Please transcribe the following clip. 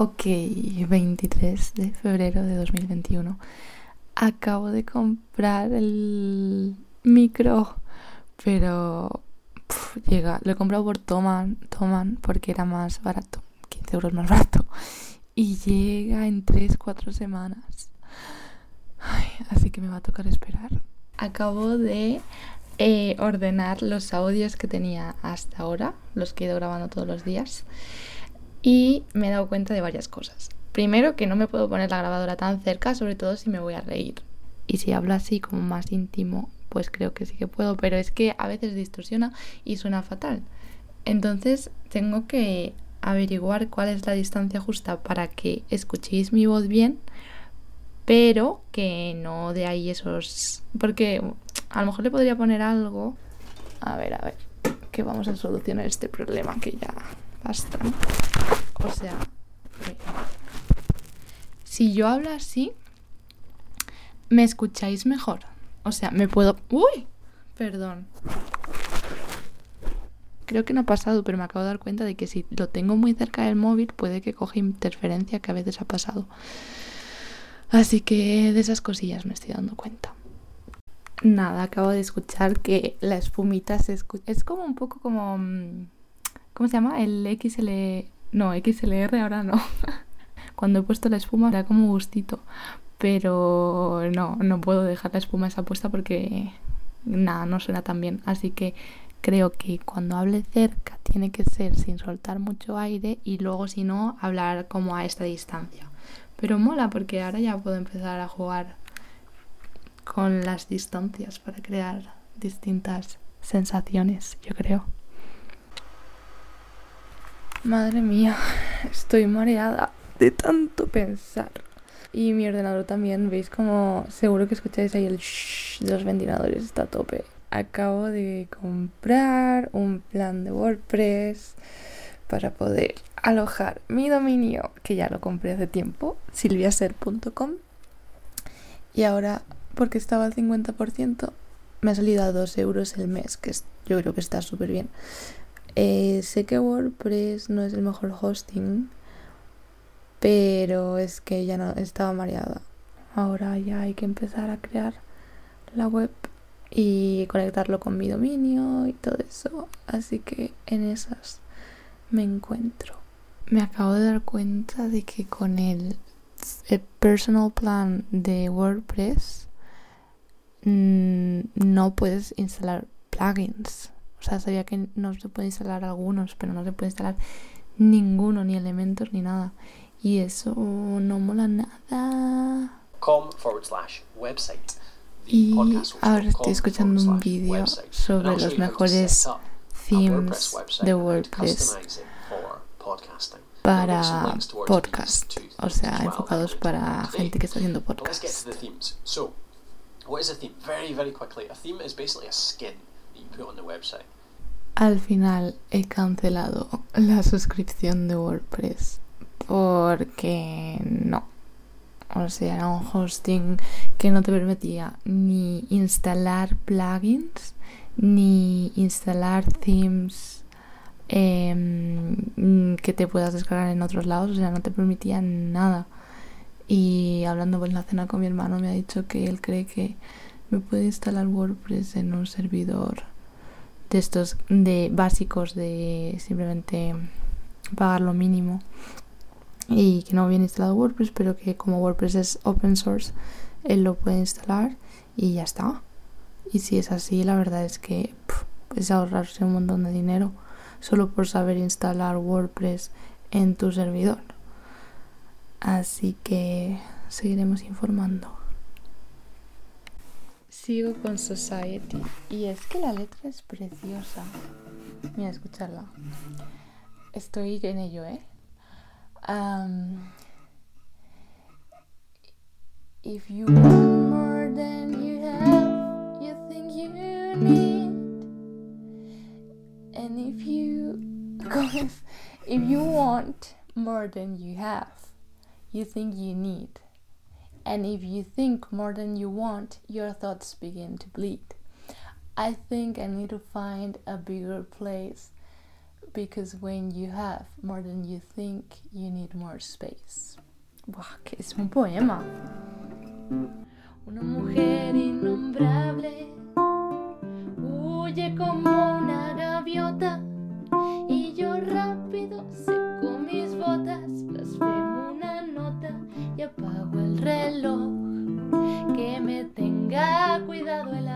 Ok, 23 de febrero de 2021. Acabo de comprar el micro, pero llega, lo he comprado por Toman, Toman porque era más barato, 15 euros más barato. Y llega en 3-4 semanas. así que me va a tocar esperar. Acabo de eh, ordenar los audios que tenía hasta ahora, los que he ido grabando todos los días. Y me he dado cuenta de varias cosas. Primero, que no me puedo poner la grabadora tan cerca, sobre todo si me voy a reír. Y si hablo así como más íntimo, pues creo que sí que puedo, pero es que a veces distorsiona y suena fatal. Entonces tengo que averiguar cuál es la distancia justa para que escuchéis mi voz bien, pero que no de ahí esos... Porque a lo mejor le podría poner algo... A ver, a ver, que vamos a solucionar este problema que ya basta. O sea, si yo hablo así, me escucháis mejor. O sea, me puedo... ¡Uy! Perdón. Creo que no ha pasado, pero me acabo de dar cuenta de que si lo tengo muy cerca del móvil puede que coge interferencia que a veces ha pasado. Así que de esas cosillas me estoy dando cuenta. Nada, acabo de escuchar que la espumita se escucha... Es como un poco como... Mm, ¿Cómo se llama? El XL... No, XLR ahora no. Cuando he puesto la espuma era como gustito pero no, no puedo dejar la espuma esa puesta porque nada, no suena tan bien. Así que creo que cuando hable cerca tiene que ser sin soltar mucho aire y luego si no hablar como a esta distancia. Pero mola porque ahora ya puedo empezar a jugar con las distancias para crear distintas sensaciones, yo creo. Madre mía, estoy mareada de tanto pensar. Y mi ordenador también, veis como seguro que escucháis ahí el shh de los ventiladores, está a tope. Acabo de comprar un plan de WordPress para poder alojar mi dominio, que ya lo compré hace tiempo, silviaser.com. Y ahora, porque estaba al 50%, me ha salido a 2 euros el mes, que yo creo que está súper bien. Eh, sé que WordPress no es el mejor hosting, pero es que ya no estaba mareada. Ahora ya hay que empezar a crear la web y conectarlo con mi dominio y todo eso. Así que en esas me encuentro. Me acabo de dar cuenta de que con el, personal plan de WordPress mm, no puedes instalar plugins. O sea, sabía que no se puede instalar algunos, pero no se puede instalar ninguno, ni elementos, ni nada. Y eso no mola nada. Y ahora estoy escuchando un vídeo sobre los mejores themes de WordPress para podcast, o sea, enfocados para gente que está haciendo podcast. Al final he cancelado la suscripción de WordPress porque no. O sea, era un hosting que no te permitía ni instalar plugins, ni instalar themes em, que te puedas descargar en otros lados. O sea, no te permitía nada. Y hablando en la cena con mi hermano me ha dicho que él cree que me puede instalar WordPress en un servidor de estos de básicos de simplemente pagar lo mínimo y que no viene instalado WordPress, pero que como WordPress es open source, él lo puede instalar y ya está. Y si es así, la verdad es que puedes ahorrarse un montón de dinero solo por saber instalar WordPress en tu servidor. Así que seguiremos informando. Sigo con Society y es que la letra es preciosa. Mira, escucharla. Estoy en ello, ¿eh? Um, if you want more than you have, you think you need, and if you if, you want more than you have, you think you need, and if you think more than you want, your thoughts begin to bleed. I think I need to find a bigger place because when you have more than you think, you need more space. Buah, que es un poema. Una mujer innombrable huye como una gaviota tenga cuidado el